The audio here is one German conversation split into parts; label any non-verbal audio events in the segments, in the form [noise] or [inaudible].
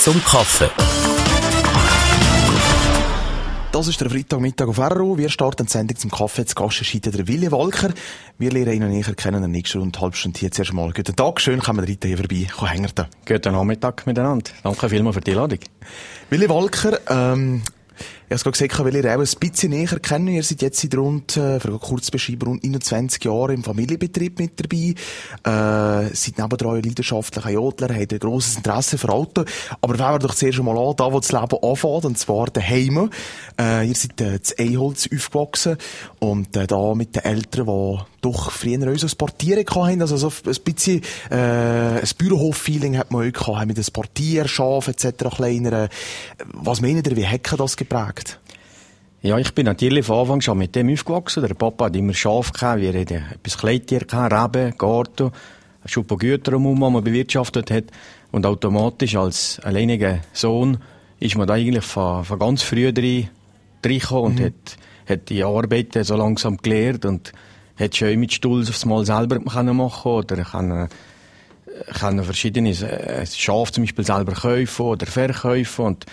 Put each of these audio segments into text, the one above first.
Zum Kaffee. Das ist der Freitagmittag auf RRU. Wir starten die Sendung zum Kaffee. Zu Gast ist der Willi Walker. Wir lernen ihn noch näher kennen in der nächsten Rund halbe Stunde hier zuerst mal. Guten Tag, schön, kommen wir heute hier vorbei. Komm, hängen da. Guten Nachmittag miteinander. Danke vielmals für die Einladung. Willi Walker, ähm, ich habe gesagt, weil ihr auch ein bisschen näher kennen. Ihr seid jetzt seit rund, äh, kurz beschreiben, rund 21 Jahren im Familienbetrieb mit dabei. Äh, seid nebendran leidenschaftlicher Jodler, habt ein grosses Interesse für Auto. Aber fangen wir doch zuerst einmal an, da wo das Leben anfängt, und zwar daheim. Äh, ihr seid äh, zu Eiholz aufgewachsen und äh, da mit den Eltern, die doch früher unser Sportieren hatten. Also so ein bisschen äh, ein Bürohof-Feeling hat man auch gehabt, mit dem Sportier, Schaf etc. kleineren. Was meint ihr, wie hat das geprägt? Ja, ich bin natürlich von Anfang schon mit dem aufgewachsen. Der Papa hat immer Schaf gehabt, wir hatten etwas Kleidtier gehabt, Reben, Garten, ein Schuppen Güter um, die man bewirtschaftet hat. Und automatisch als alleiniger Sohn ist man da eigentlich von, von ganz früh drin reingekommen und mhm. hat, hat die Arbeiten so langsam gelernt und hat schon mit Stuhl aufs Mal selber machen oder kann, kann verschiedene äh, Schafe zum Beispiel selber kaufen oder verkaufen und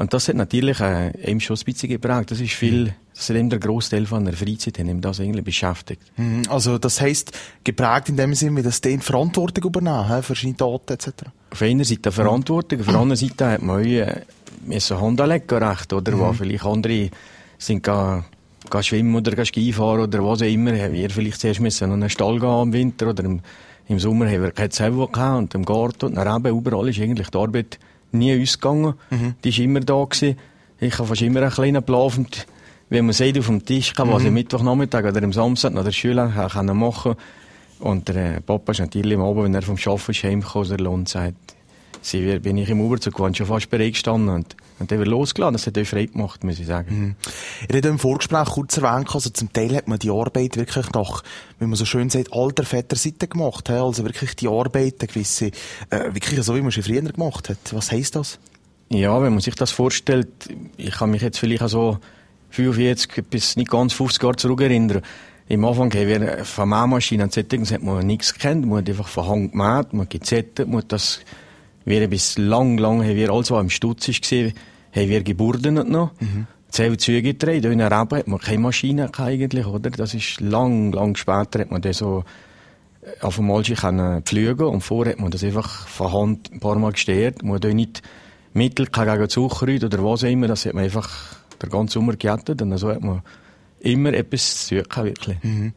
und das hat natürlich äh, eben schon ein bisschen geprägt. Das ist viel, das ist eben der Großteil von der Freizeit, hat ihm das eigentlich beschäftigt. Mhm. Also, das heisst, geprägt in dem Sinne, dass die Verantwortung übernehmen, für seine Daten etc. Auf einer Seite Verantwortung, auf der anderen Seite hat man äh, müssen Hand anlegen, recht, oder? Mhm. Wo vielleicht andere sind gar, gar schwimmen oder gar Ski fahren oder was auch immer, haben wir vielleicht zuerst müssen an einen Stall gehen im Winter oder im, im Sommer haben wir kein Zell gehabt und im Garten und dann eben überall ist eigentlich die Arbeit nie ausgegangen. Mhm. Die war immer da. Gewesen. Ich habe fast immer einen kleinen Plan, wie man sieht, auf dem Tisch, kann, was mhm. ich Mittwochnachmittag oder am Samstag nach der Schule machen konnte. Und der äh, Papa ist natürlich am Abend, wenn er vom Arbeiten ist, heimgekommen, der Lohn sagt, sie bin ich im Uberzug gewandt, schon fast bereit gestanden. Und, und dann wird losgeladen. Das hat euch frei gemacht, muss ich sagen. Mhm. Ihr habt im Vorgespräch kurz erwähnt, also zum Teil hat man die Arbeit wirklich nach, wie man so schön sagt, alter Väterseite gemacht. He? Also wirklich die Arbeit, eine gewisse, äh, wirklich so, wie man sie früher gemacht hat. Was heisst das? Ja, wenn man sich das vorstellt, ich kann mich jetzt vielleicht auch so 45 bis nicht ganz 50 Jahre zurückerinnern. Im Anfang haben wir von Mähmaschinen und Settings hat man nichts gekannt. Man hat einfach von Hand gemäht, man hat gezettet, man hat das wir bis lang, lang haben wir alles, was im Stutz war, haben wir geburdenet noch. Mhm. Zehn Züge gedreht. In einer Rebe hat man keine Maschine eigentlich, oder? Das ist lang, lang später hat man das so äh, auf einmal können pflügen und vorher hat man das einfach von Hand ein paar Mal gestehrt. Man hat auch nicht Mittel gegen Zuckerrüd oder was auch immer. Das hat man einfach den ganzen Sommer gejettet und so hat man immer etwas zu suchen, wirklich. Mhm.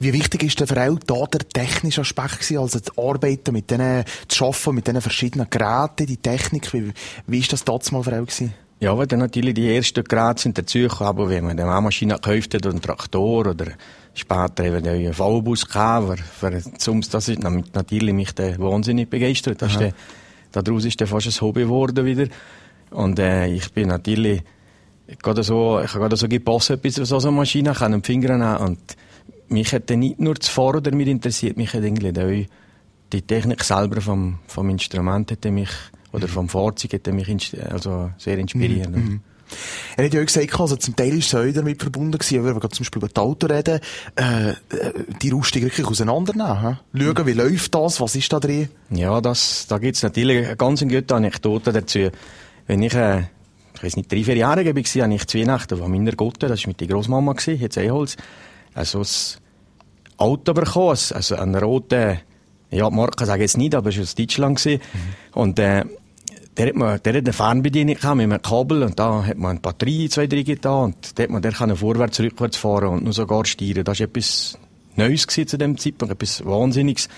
Wie wichtig ist denn für auch da der technische Aspekt gewesen, also das Arbeiten mit denen, zu arbeiten mit diesen verschiedenen Geräten, die Technik, wie, wie ist das damals mal für auch gewesen? Ja, weil dann natürlich die ersten Geräte sind dazugekommen, wenn man eine Maschine gekauft hat, oder einen Traktor, oder später wir einen V-Bus gehabt, für, für, das ist natürlich mich der wahnsinnig begeistert. Das ist der, daraus ist dann fast ein Hobby geworden wieder. Und, äh, ich bin natürlich, gerade so, ich habe gerade so gepasst, bis so eine Maschine kann den Finger nehmen und mich hat dann nicht nur das Fahren damit interessiert, mich hat eigentlich auch die Technik selber vom, vom Instrument hat mich, oder vom Fahrzeug hat mich also sehr inspiriert. Mhm. mhm. Er hat ja auch gesagt, also zum Teil ist es damit verbunden gewesen, wenn wir zum Beispiel über das Auto reden, äh, die Rüstung wirklich auseinandernehmen. Schauen, wie läuft das, was ist da drin? Ja, das, da gibt es natürlich eine ganz gute Anekdote dazu. Wenn ich, äh, ich weiß nicht, drei, vier Jahre war, habe ich zu Weihnachten von meiner Gotte, das war mit der Großmama, jetzt Eholz, also ein Auto bekommen, also einen roten, ja, die Marke sage ich jetzt nicht, aber es war aus Deutschland. Mhm. Und, äh, der hat, man, der hat eine Fernbedienung gehabt mit einem Kabel und da hat man eine Batterie, zwei, drei getan und da hat man der kann vorwärts, rückwärts fahren und nur sogar steuern. Das war etwas Neues zu dem Zeitpunkt, etwas Wahnsinniges.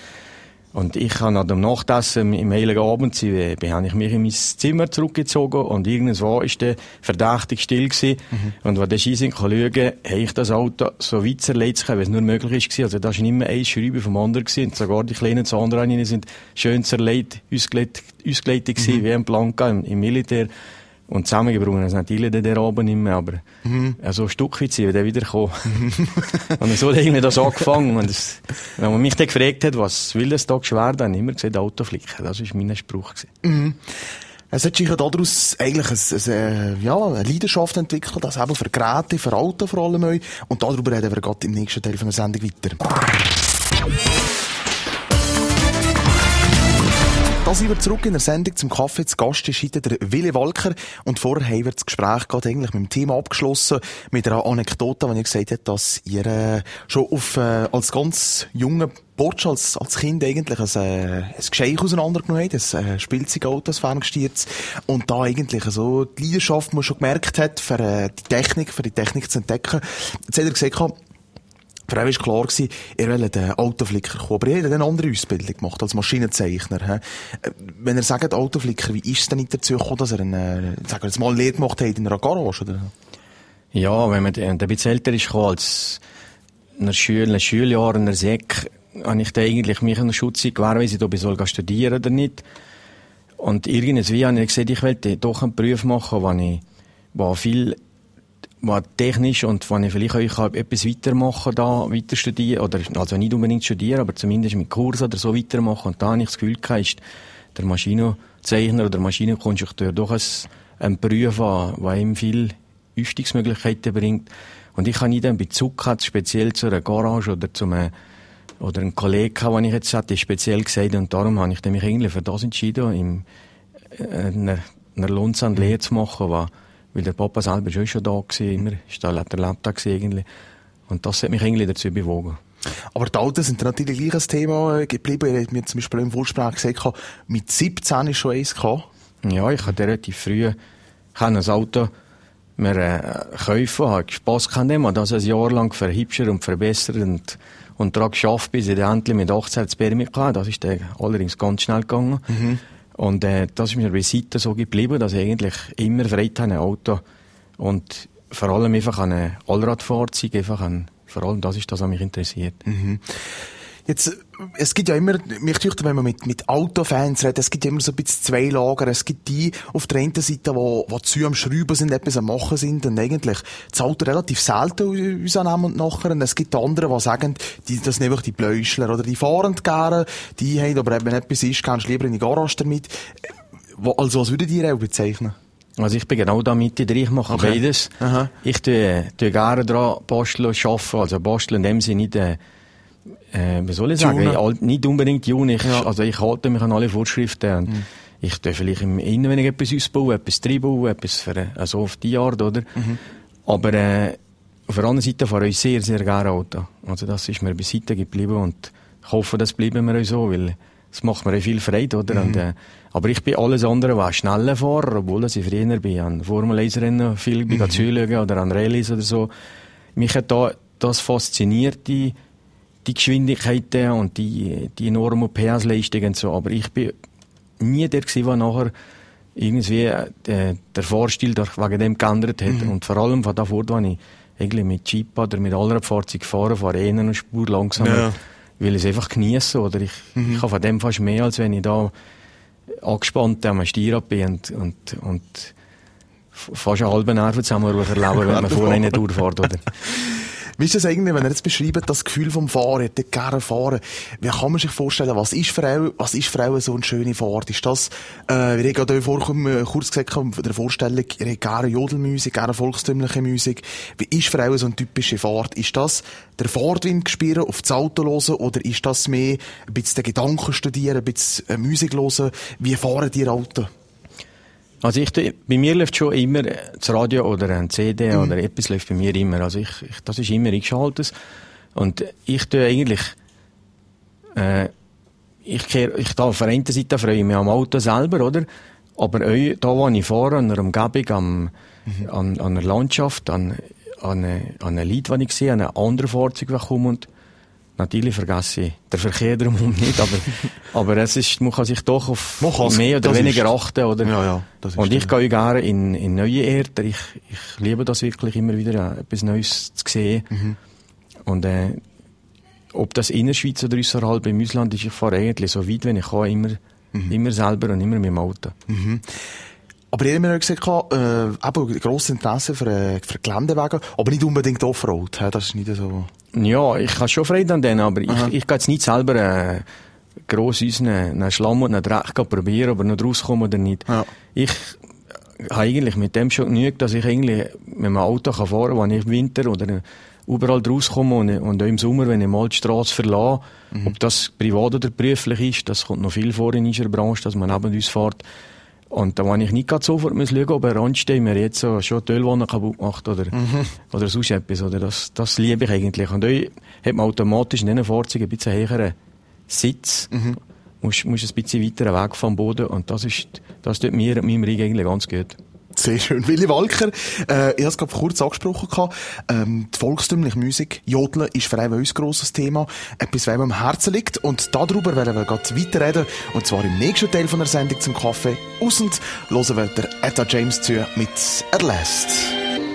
Und ich habe nach dem Nachtessen im Heiligen Abend, äh, habe ich mich in mein Zimmer zurückgezogen und irgendwann war der verdächtig still gewesen. Mhm. Und als der Scheissing schauen habe ich das Auto so weit zerlegt, wie es nur möglich ist. Also da war nicht mehr ein Schreiben vom anderen gewesen. Und sogar die kleinen Zahnräder sind schön zerlegt, ausgelegt, ausgelegt gewesen, mhm. wie ein Blanca im, im Militär. Und zusammengebrochen ist natürlich der, der oben nicht mehr, aber mhm. so ein Stück weit sind wir dann wieder gekommen. [laughs] und so hat irgendwie das angefangen. Und das, wenn man mich dann gefragt hat, was will das Tag schwer, dann habe ich immer gesagt, Autoflicken. Das war mein Spruch. Mhm. Es hat sich ja daraus eigentlich ein, ein, ja, eine Leidenschaft entwickelt, das eben für Geräte, für Auto vor allem. Und darüber reden wir gerade im nächsten Teil von der Sendung weiter. Da sind wir zurück in der Sendung zum Kaffee. Zu Gast ist heute der Willi Walker. Und vorher haben wir das Gespräch gerade eigentlich mit dem Thema abgeschlossen, mit einer Anekdote, wo ihr gesagt habt, dass ihr äh, schon auf, äh, als ganz junger Borsch, als, als Kind eigentlich ein, äh, ein Geschenk auseinandergenommen habt, ein äh, Spielzeugauto, ein ferngesteuertes. Und da eigentlich so die Leidenschaft, die man schon gemerkt hat, für äh, die Technik, für die Technik zu entdecken. Jetzt hat er gesagt, für ihn war klar, gewesen, er will den Autoflicker kommen. Aber er hat eine andere Ausbildung gemacht, als Maschinenzeichner. Äh, wenn er sagt Autoflicker, wie ist es denn nicht dazu gekommen, dass er eine, sagen wir jetzt mal, Lehre gemacht hat in einer Garage, oder? Ja, wenn man ein bisschen älter ist, als in Schule, Schuljahren, in der Sek, habe ich da eigentlich mich in der Schutzzeit gewährt, ob ich soll studieren oder nicht. Und irgendwie habe ich gesagt, ich will doch einen Beruf machen, wo ich, wo viel was technisch und wenn ich vielleicht euch etwas weitermachen da, weiter studieren, oder, also nicht unbedingt studieren, aber zumindest mit Kurs oder so weitermachen. Und da habe ich das Gefühl gehabt, ist der Maschinenzeichner oder der Maschinenkonstrukteur doch ein, ein Beruf, der ihm viel Üstungsmöglichkeiten bringt. Und ich habe nie den Bezug gehabt, speziell zu einer Garage oder zu einem, oder einem Kollegen, den ich jetzt hatte, speziell gesagt, und darum habe ich mich eigentlich für das entschieden, in einer, einer Lohnsand Lehre zu machen, was weil der Papa selber ist schon da gewesen, immer, ist da der Laptop irgendwie. Und das hat mich eigentlich dazu bewogen. Aber die Autos sind natürlich gleich ein Thema geblieben. Er hat mir zum Beispiel im Vorsprach gesagt, mit 17 ist schon eins gehabt. Ja, ich hatte relativ früh ein Auto mir äh, kaufen, habe Spass gehabt, und das ein Jahr lang verhübscht und verbessert und, und daran geschafft, bis ich endlich mit 18 das Permit hatte. Das ist dann allerdings ganz schnell gegangen. Mhm. Und äh, das ist mir bis heute so geblieben, dass ich eigentlich immer Freude habe, ein Auto und vor allem einfach an ein Allradfahrzeug, einfach an, vor allem das ist das, was mich interessiert. Mhm. Jetzt, es gibt ja immer, mich tue, wenn man mit, mit Autofans redet, es gibt ja immer so ein bisschen zwei Lager. Es gibt die auf der einen Seite, wo, wo zu am Schrauben sind, etwas am Machen sind und eigentlich das Auto relativ selten uns annehmen und nachher. Und es gibt andere, die sagen, die, das sind einfach die Bläuschler oder die fahren gerne, die haben, aber wenn etwas ist, kannst du lieber in die Garage damit. Also, was würdet ihr auch bezeichnen? Also ich bin genau da mit drin, ich mache okay. beides. Aha. Ich tue, tue gerne dran basteln, arbeiten, also basteln in dem Sinne nicht, äh, äh, wie soll ich sagen, ich, nicht unbedingt Juni. Ich, ja. Also ich halte mich an alle Vorschriften. Mhm. Ich darf vielleicht im Innen, wenn ich etwas ausbaue, etwas reinbauen, etwas für, also auf die Art, oder? Mhm. Aber, äh, auf der anderen Seite fahre ich sehr, sehr gerne Auto. Also das ist mir bis heute geblieben und ich hoffe, das bleiben wir auch so, weil es macht mir viel Freude, oder? Mhm. Und, äh, aber ich bin alles andere, was schneller Fahrer, obwohl ich früher bin, an Formel 1 Rennen viel mhm. zuschauen oder an Rallyes oder so. Mich hat da das fasziniert, die, die Geschwindigkeiten und die, die enormen PS-Leistungen und so. Aber ich bin nie der gewesen, der nachher irgendwie äh, der Fahrstil wegen dem geändert hat. Mhm. Und vor allem von da fort, wenn ich eigentlich mit Jeep oder mit anderen Fahrzeugen fahre, fahre ich eine Spur langsamer, ja. weil ich es einfach genieße. Oder ich, mhm. ich habe von dem fast mehr, als wenn ich da angespannt am Stier bin und, und, und fast einen halben Nerven zusammenrufen erleben, wenn man [laughs] vorne nicht durchfährt, oder? [laughs] Wie ist das eigentlich, wenn er jetzt beschreibt, das Gefühl vom Fahren, der gerne fahren? Wie kann man sich vorstellen, was ist für auch, was ist für auch so eine schöne Fahrt? Ist das, äh, wie ich gerade vorher äh, kurz gesagt habe, der Vorstellung, ihr habt gerne Jodelmusik, gerne volkstümliche Musik. Wie ist für auch so eine typische Fahrt? Ist das der Fahrtwind spüren, auf das Auto hören, oder ist das mehr ein bisschen den Gedanken studieren, ein bisschen äh, Musik hören? Wie fahren die Auto? Also ich, bei mir läuft schon immer das Radio oder ein CD mhm. oder etwas läuft bei mir immer. Also ich, ich das ist immer eingeschaltet. Und ich tue eigentlich, äh, ich kehr, ich da auf der einen Seite freue ich mich am Auto selber, oder? Aber auch da, wo ich fahre, an einer Umgebung, am, mhm. an, an einer Landschaft, an, an, an einem Lied, das ich sehe, an einem anderen Fahrzeug, das kommt, Natürlich vergesse ich den Verkehr drumherum nicht, aber, [laughs] aber es ist, man kann sich doch auf mehr oder weniger ist, achten, oder? Ja, ja, Und ich gehe gerne in, in neue Erde. Ich, ich liebe das wirklich immer wieder, etwas Neues zu sehen. Mhm. Und, äh, ob das Innerschweiz oder außerhalb im Ausland ist, ich fahre eigentlich so weit, wenn ich kann, immer, mhm. immer selber und immer mit dem Auto. Mhm. Aber ihr habt mir gesagt, äh, eben grosses Interesse für, äh, für Geländewagen, aber nicht unbedingt Offroad. Das ist nicht so... Ja, ich habe schon Freude an denen, aber ich, ich gehe jetzt nicht selber äh, gross unseren einen Schlamm und Dreck probieren, ob er noch rauskommt oder nicht. Ja. Ich habe eigentlich mit dem schon genügt, dass ich eigentlich mit dem Auto kann fahren kann, wenn ich im Winter oder, überall rauskomme und, und auch im Sommer, wenn ich mal die Straße verlasse, mhm. ob das privat oder beruflich ist, das kommt noch viel vor in unserer Branche, dass man neben uns fährt. Und da war ich nicht sofort schauen, ob er ansteht, mir jetzt so schon die Ölwanne kaputt macht oder, mhm. oder sonst etwas. Oder das, das liebe ich eigentlich. Und da hat man automatisch in diesen Fahrzeugen ein bisschen höheren Sitz. Mhm. Musst, musst ein bisschen weiter weg vom Boden. Und das ist, das tut mir, meinem Ring eigentlich ganz gut. Sehr schön. Willi Walker, äh, ich habe es kurz angesprochen. Gehabt. Ähm, die volkstümliche Musik, Jodeln, ist für uns ein grosses Thema. Etwas, was am Herzen liegt. Und darüber werden wir gerade weiterreden. Und zwar im nächsten Teil von der Sendung zum Kaffee. Aussend hören wir der Etta James zu mit «Erlässt».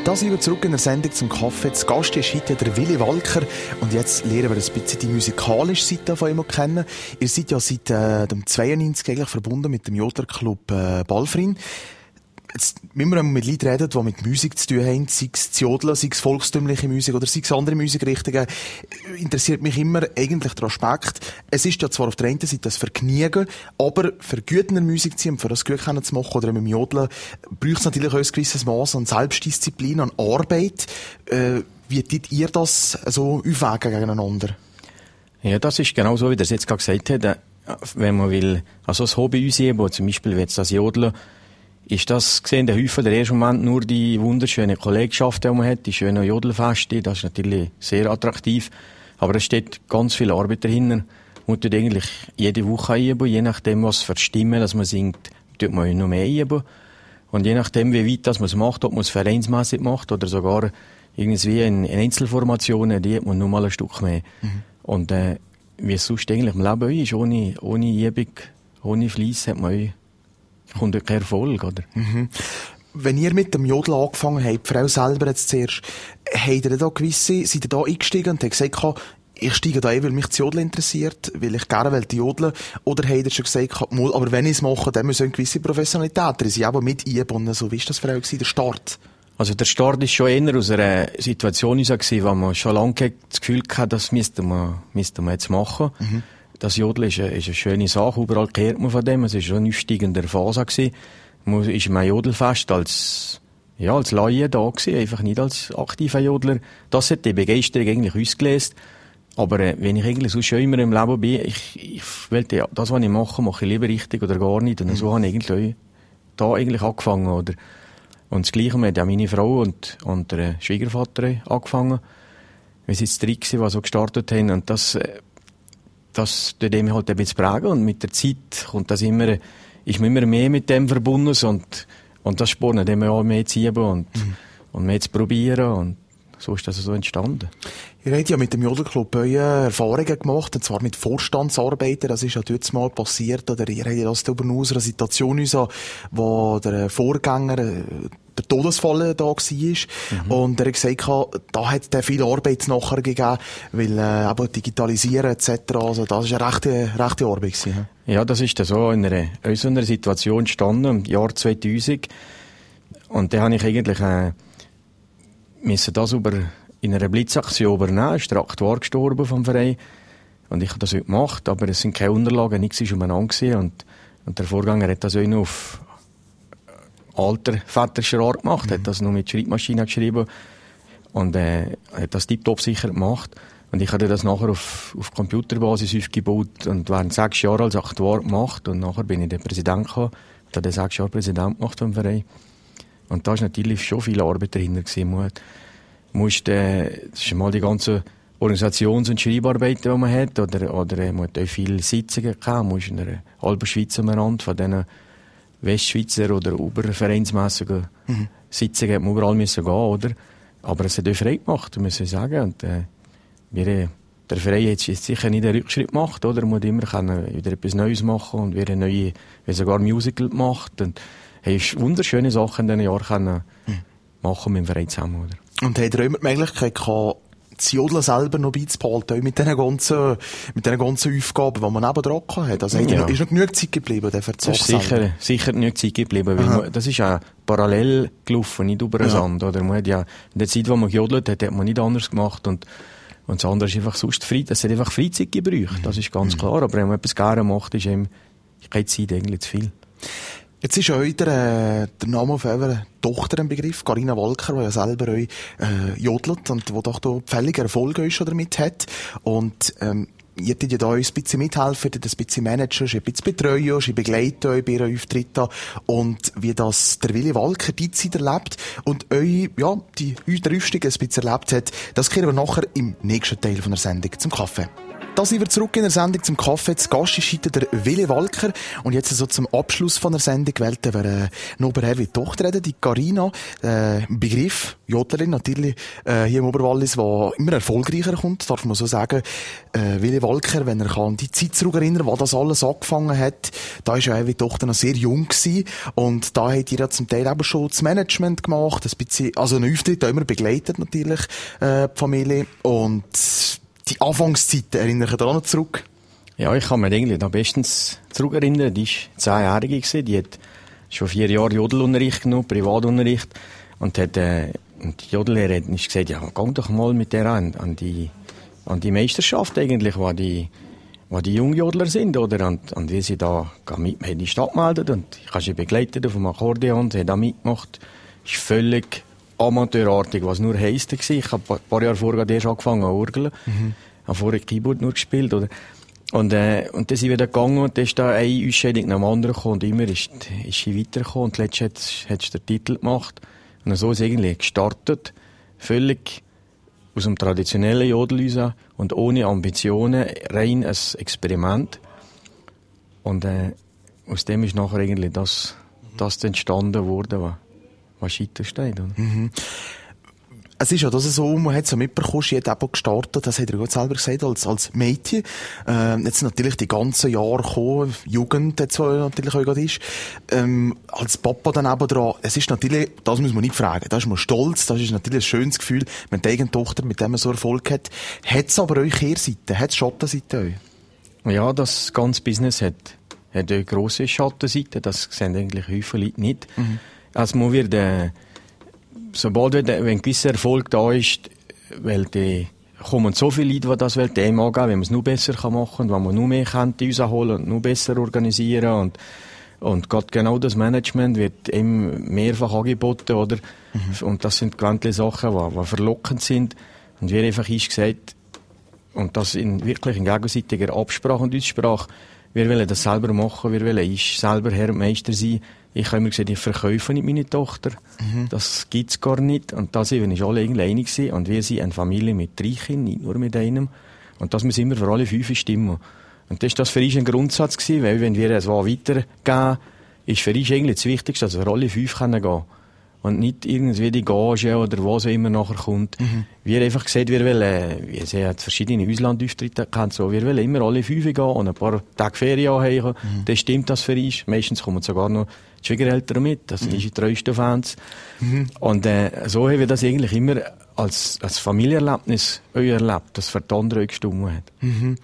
Da sind wir zurück in der Sendung zum Kaffee. Das Gast ist heute der Willi Walker. Und jetzt lernen wir ein bisschen die musikalische Seite von ihm kennen. Ihr seid ja seit äh, dem 92 eigentlich verbunden mit dem Jodlerclub äh, Balfrin jetzt, wenn wir mit Leuten reden, die mit Musik zu tun haben, sei es Jodeln, sei es volkstümliche Musik oder sei es andere Musikrichtungen, interessiert mich immer eigentlich der Aspekt, es ist ja zwar auf der einen Seite das Vergnügen, aber für gute Musik zu ziehen, für das Glück zu machen oder mit dem Jodeln, braucht es natürlich auch ein gewisses Maß an Selbstdisziplin, an Arbeit. Äh, wie tut ihr das so aufwägen gegeneinander? Ja, das ist genau so, wie der es jetzt gerade gesagt hat. Äh, wenn man will, also das Hobby ausüben, zum Beispiel jetzt das Jodeln, ist das gesehen, der Häufel, der erste Moment nur die wunderschöne Kollegschaft, die man hat, die schönen Jodelfeste, das ist natürlich sehr attraktiv. Aber es steht ganz viel Arbeit dahinter. Man tut eigentlich jede Woche üben, je nachdem, was für Stimmen dass man singt, tut man noch mehr üben. Und je nachdem, wie weit das man es macht, ob man es vereinsmässig macht oder sogar irgendwie in, in Einzelformationen, die hat man nur mal ein Stück mehr. Mhm. Und äh, wie es sonst eigentlich im Leben ist, ohne, ohne Übung, ohne Fleiss hat man kommt kein Erfolg, oder? Mhm. Wenn ihr mit dem Jodel angefangen habt, die Frau selber jetzt zuerst, habt ihr da gewisse, seid ihr da eingestiegen und habt gesagt, ich steige da ein, weil mich das Jodel interessiert, weil ich gerne will jodeln Oder habt ihr schon gesagt, aber wenn ich es mache, dann muss eine gewisse Professionalität drin sein, aber mit eingebunden. So, wie war das für euch, der Start? Also der Start ist schon eher aus einer Situation gewesen, wo man schon lange das Gefühl hatte, das müsste man, müsste man jetzt machen. Mhm das Jodeln ist eine, ist eine schöne Sache. Überall kehrt man von dem. Es war schon eine aufsteigende Phase. Gewesen. Man ist im Jodelfest als, ja, als Laie da gewesen, einfach nicht als aktiver Jodler. Das hat die Begeisterung eigentlich ausgelöst. Aber äh, wenn ich eigentlich sonst schon immer im Leben bin, ich, ich will ja, das, was ich mache, mache ich lieber richtig oder gar nicht. Und mhm. so habe ich eigentlich da eigentlich angefangen, oder? Und das Gleiche hat ja meine Frau und, und der Schwiegervater angefangen. Wir sind jetzt drei gewesen, die so gestartet haben. Und das, äh, das tut dem halt ein bisschen prägen und mit der Zeit kommt das immer, ist man immer mehr mit dem verbunden und, und das spornt dem auch mehr zu üben und, mhm. und mehr zu probieren und so ist das so entstanden. Ihr habt ja mit dem Jodelclub eure Erfahrungen gemacht, und zwar mit Vorstandsarbeiten. Das ist ja dort mal passiert, oder ihr habt ja das über eine Situation wo der Vorgänger, äh, der Todesfall da war. Mhm. Und er hat gesagt, da hat er viel Arbeit nachher gegeben, weil äh, eben digitalisieren etc. Also das ist eine rechte, rechte Arbeit gewesen. Ja, das ist so in einer, in so einer Situation entstanden, im Jahr 2000. Und da habe ich eigentlich äh, müssen das über, in einer Blitzaktion übernehmen. Ist der Aktuar gestorben vom Verein. Und ich habe das gemacht, aber es sind keine Unterlagen, nichts war umeinander und, und der Vorgänger hat das auch noch auf alter väterischer Art gemacht, mhm. hat das noch mit Schreibmaschine geschrieben und äh, hat das tiptop sicher gemacht. Und ich habe das nachher auf, auf Computerbasis aufgebaut und während sechs Jahren als Aktuar gemacht und nachher bin ich der Präsident gekommen. Ich habe sechs Jahre Präsident gemacht vom Verein. Und da ist natürlich schon viel Arbeit dahinter gewesen. Man musst, äh, das ist mal die ganze Organisations- und Schreibarbeiten, die man hat, oder, oder äh, man hat auch viele Sitzungen gehabt, man muss in einer halben Schweiz umeinander, von diesen Westschweizer oder obervereinsmässigen mhm. Sitzungen hat man überall müssen gehen, oder? Aber es hat auch frei gemacht, muss ich sagen. Und, äh, wir, äh, der Verein hat jetzt sicher nicht einen Rückschritt gemacht, oder? Er muss immer können wieder etwas Neues machen und wieder neue, wie sogar Musical gemacht. Und, hast wunderschöne Sachen in diesen Jahren können mhm. machen mit dem Verein zusammen, oder? Und hat er immer die Möglichkeit gehabt, das Jodeln selber noch beizubehalten, mit diesen ganzen, mit diesen ganzen Aufgaben, die man neben dran hat. Also ja. ist noch genug Zeit geblieben, der für das ist sicher, sicher genug Zeit geblieben, weil man, das ist ja parallel gelaufen, nicht über den ja. Sand, oder? Man hat ja, in der Zeit, wo man gejodelt hat, hat man nicht anders gemacht und, und das andere ist einfach sonst Freizeit, das hat einfach Freizeit gebraucht, das ist ganz mhm. klar, aber wenn man etwas gerne macht, ist eben keine Zeit eigentlich zu viel. Jetzt ist euch der, äh, der Name von eurer Tochter ein Begriff, Carina Walker, die ja selber euch äh, jodelt und die doch da völlige Erfolge schon damit hat. Und ähm, ihr tut ja da uns ein bisschen mithelfen, ihr ein bisschen managen, ein bisschen betreuen, ihr begleitet euch bei euren Auftritten und wie das der Willi Walker die Zeit erlebt und euch, ja, die Rüstung ein bisschen erlebt hat, das kehren wir nachher im nächsten Teil von der Sendung zum Kaffee. Da sind wir zurück in der Sendung zum Kaffee. Zu Gast ist heute der Willi Walker. Und jetzt so zum Abschluss von der Sendung wählte wir äh, noch über die Tochter reden, die Carina. Äh, Begriff, Jodlerin natürlich, äh, hier im Oberwallis, der immer erfolgreicher kommt, darf man so sagen. Äh, Willi Walker, wenn er kann die Zeit zurück erinnern, wo das alles angefangen hat, da ist ja die Tochter noch sehr jung gewesen. Und da hat ihr ja zum Teil eben schon das Management gemacht, ein bisschen, also einen Auftritt auch immer begleitet natürlich, äh, die Familie. Und die Anfangszeit, erinnere ich da noch zurück? Ja, ich kann mich eigentlich am bestens zurückerinnern. Die war zehnjährige, gewesen. die hat schon vier Jahre Jodelunterricht genommen, Privatunterricht. Und hat, äh, und die Jodellehrerin hat gesagt, ja, geh doch mal mit der an, an die, an die Meisterschaft eigentlich, wo die, wo die Jungjodler sind, oder? Und, und wie sie da mit in die Stadt gemeldet und ich habe sie begleitet auf dem Akkordeon, sie hat da mitgemacht. Ist völlig amateurartig, was nur heisst. Ich habe ein paar Jahre vorher erst angefangen zu urgeln. Mhm. Habe vorher Keyboard nur gespielt, oder? Und, äh, und dann sind wir wieder gegangen und dann ist da eine Ausscheidung nach dem anderen gekommen und immer ist, ist sie weitergekommen und letztens hat, sie den Titel gemacht. Und so ist es eigentlich gestartet. Völlig aus dem traditionellen Jodel und ohne Ambitionen, rein ein Experiment. Und äh, aus dem ist nachher eigentlich das, das entstanden worden, was was weiter steht. Oder? Mhm. Es ist ja das so, man hat es ja mitbekommen, sie hat eben gestartet, das hat er gerade selber gesagt, als, als Mädchen. Äh, jetzt natürlich die ganzen Jahre gekommen, Jugend jetzt natürlich auch gerade ist. Ähm, als Papa dann eben dran, es ist natürlich, das muss man nicht fragen, da ist man stolz, das ist natürlich ein schönes Gefühl, wenn die eigene Tochter mit dem so Erfolg hat. Hat es aber euch Kehrseite, hat es Schattenseite euch? Ja, das ganze Business hat, hat eine grosse Schattenseite, das sehen eigentlich viele Leute nicht. Mhm. Also man wird, äh, sobald wenn ein gewisser Erfolg da ist, weil die kommen so viele Leute, die das wollen, dem angehen, wenn man es noch besser machen kann, wenn man noch mehr könnte rausholen und noch besser organisieren und und gerade genau das Management wird eben mehrfach angeboten, oder? Mhm. Und das sind gewöhnliche Sachen, die, die verlockend sind. Und wir einfach ist gesagt, und das in wirklich in gegenseitiger Absprache und Aussprache, wir wollen das selber machen, wir wollen ich selber Herr und Meister sein, ich habe immer gesagt, ich verkaufe nicht meine Tochter. Mhm. Das gibt's gar nicht. Und da sind wir alle einig gewesen. Und wir sind eine Familie mit drei Kindern, nicht nur mit einem. Und das muss immer für alle fünf stimmen. Und das war das für uns ein Grundsatz gewesen, weil wenn wir es weitergeben, ist für uns eigentlich das Wichtigste, dass wir alle fünf gehen können und nicht irgendwie die Gage oder was auch immer nachher kommt. Mhm. Wir einfach gesagt, wir wollen, wir sehen verschiedene Auslandauftritte kennt, so, wir wollen immer alle fünf gehen und ein paar Tage Ferien anhängen. Mhm. Dann stimmt das für uns. Meistens kommen sogar noch die Schwiegereltern mit, das sind mhm. unsere treuesten Fans. Mhm. Und äh, so haben wir das eigentlich immer als, als Familienerlebnis erlebt, das für die anderen gestimmt hat. Mhm.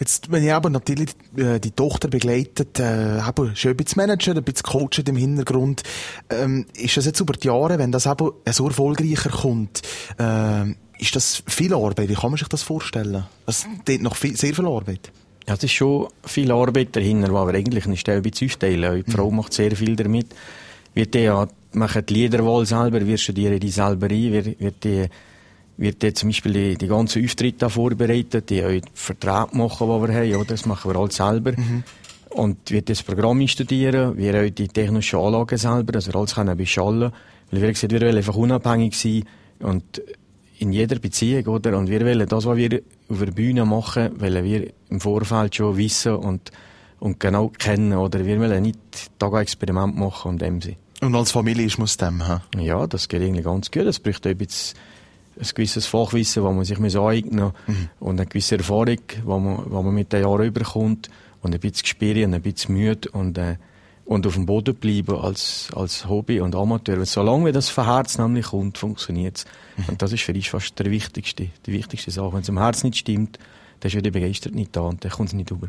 Jetzt, wenn ich aber natürlich äh, die Tochter begleitet, äh, eben schön ein bisschen managen, ein bisschen coachen im Hintergrund, ähm, ist das jetzt über die Jahre, wenn das eben so erfolgreicher kommt, äh, ist das viel Arbeit? Wie kann man sich das vorstellen? Das ist noch viel, sehr viel Arbeit. Ja, es ist schon viel Arbeit dahinter, die wir eigentlich nicht ein bisschen aufteilen. Die Frau mhm. macht sehr viel damit. Wir ja, machen die Liederwahl selber, wir studieren die selber ein, wir, wir die wird jetzt zum Beispiel die, die ganzen Auftritte vorbereitet, die auch Verträge machen, die wir haben, oder? Das machen wir alles selber. Mhm. Und wird das Programm studieren, wir auch die technischen Anlagen selber, dass wir alles können beschallen. Weil wir gesagt, wir wollen einfach unabhängig sein und in jeder Beziehung, oder? Und wir wollen das, was wir auf der Bühne machen, wollen wir im Vorfeld schon wissen und, und genau kennen, oder? Wir wollen nicht Tag ein Experiment machen und dem sein. Und als Familie ist man es dem, ha? Ja, das geht irgendwie ganz gut. Das braucht ein bisschen ein gewisses Fachwissen, das man sich aneignen muss mhm. und eine gewisse Erfahrung, die man, die man mit den Jahren überkommt und ein bisschen Gespür und ein bisschen müde und, äh, und auf dem Boden bleiben als, als Hobby und Amateur. Solange wie das von Herz nämlich kommt, funktioniert es. Mhm. Und das ist für uns fast der wichtigste, die wichtigste Sache. Wenn es am Herz nicht stimmt, dann ist ja die Begeisterung nicht da und dann kommt es nicht rüber.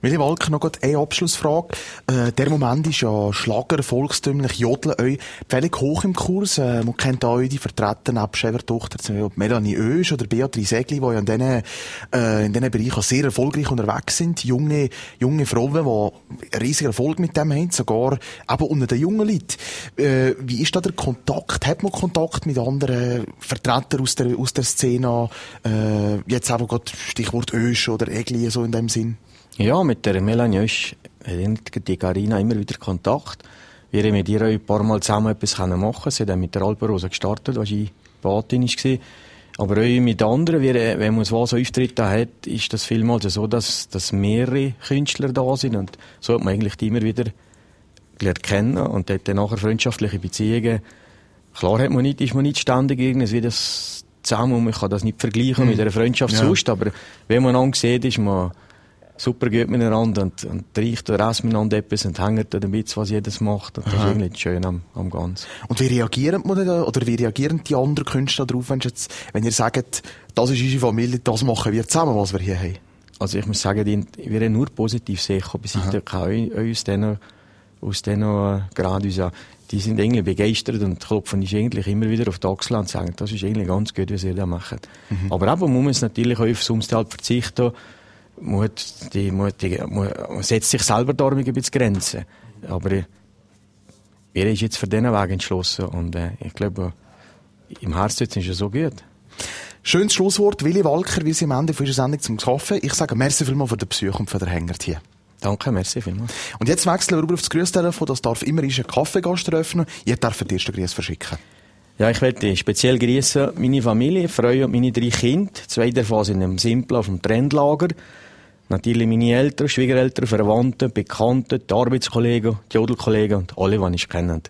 Willi Walker, noch eine Abschlussfrage. Äh, der Moment ist ja Schlager, volkstümlich, Jodeln, euch völlig hoch im Kurs. Äh, man kennt auch die Vertreter nebst ihrer Tochter, zum Beispiel Melanie Oesch oder Beatrice Egli, die ja in diesen, äh, Bereichen sehr erfolgreich unterwegs sind. Junge, junge Frauen, die riesigen Erfolg mit dem haben, sogar eben unter den jungen Leuten. Äh, wie ist da der Kontakt? Hat man Kontakt mit anderen Vertretern aus der, aus der Szene? Äh, jetzt eben gerade Stichwort Oesch oder Egli, so in dem Sinn? Ja, mit der Melanie Oesch hat die Carina immer wieder Kontakt. Wir haben mit ihr ein paar Mal zusammen etwas machen. Sie hat mit der Alperosa gestartet, als ich Patin war. Aber auch mit anderen, wenn man so Auftritte hat, ist das vielmals so, dass, dass mehrere Künstler da sind. Und so hat man eigentlich die immer wieder gelernt kennen und hat dann nachher freundschaftliche Beziehungen. Klar hat man nicht, ist man nicht ständig irgendwie das zusammen und man kann das nicht vergleichen mhm. mit einer Freundschaft ja. sonst, aber wenn man an sieht, ist man super gut miteinander und, und riecht oder essen miteinander etwas und hängt dann ein was jedes macht. Und das Aha. ist irgendwie schön am, am Ganzen. Und wie reagieren oder wie reagieren die anderen Künstler darauf, wenn, jetzt, wenn ihr sagt, das ist unsere Familie, das machen wir zusammen, was wir hier haben? Also ich muss sagen, wir haben nur positiv sehen bis ich aus diesen, aus diesen äh, Grad die sind irgendwie begeistert und klopfen ist eigentlich immer wieder auf die Achsel und sagen, das ist eigentlich ganz gut, was ihr da macht. Mhm. Aber eben muss man es natürlich auch aufs Umfeld verzichten, man, die, man, die, man setzt sich selber da ein bisschen Grenzen. Aber er ist jetzt für diesen Weg entschlossen und äh, ich glaube, im Herzen ist es so gut. Schönes Schlusswort. Willi Walker, wir sind am Ende von unserer Sendung zum Kaffee. Ich sage merci vielmals für den Besuch und für den Hänger hier. Danke, merci vielmals. Und jetzt wechseln wir rüber auf das Grüßtelefon. Das darf immer einen Kaffeegast eröffnen. Ihr dürft den ersten Grüß verschicken. Ja, ich möchte speziell grüßen meine Familie, Freunde und meine drei Kinder. Zwei davon sind im Simpel auf dem Trendlager. Natürlich meine Eltern, Schwiegereltern, Verwandte, Bekannte, die Arbeitskollegen, die Jodelkollegen und alle, die ich kenne.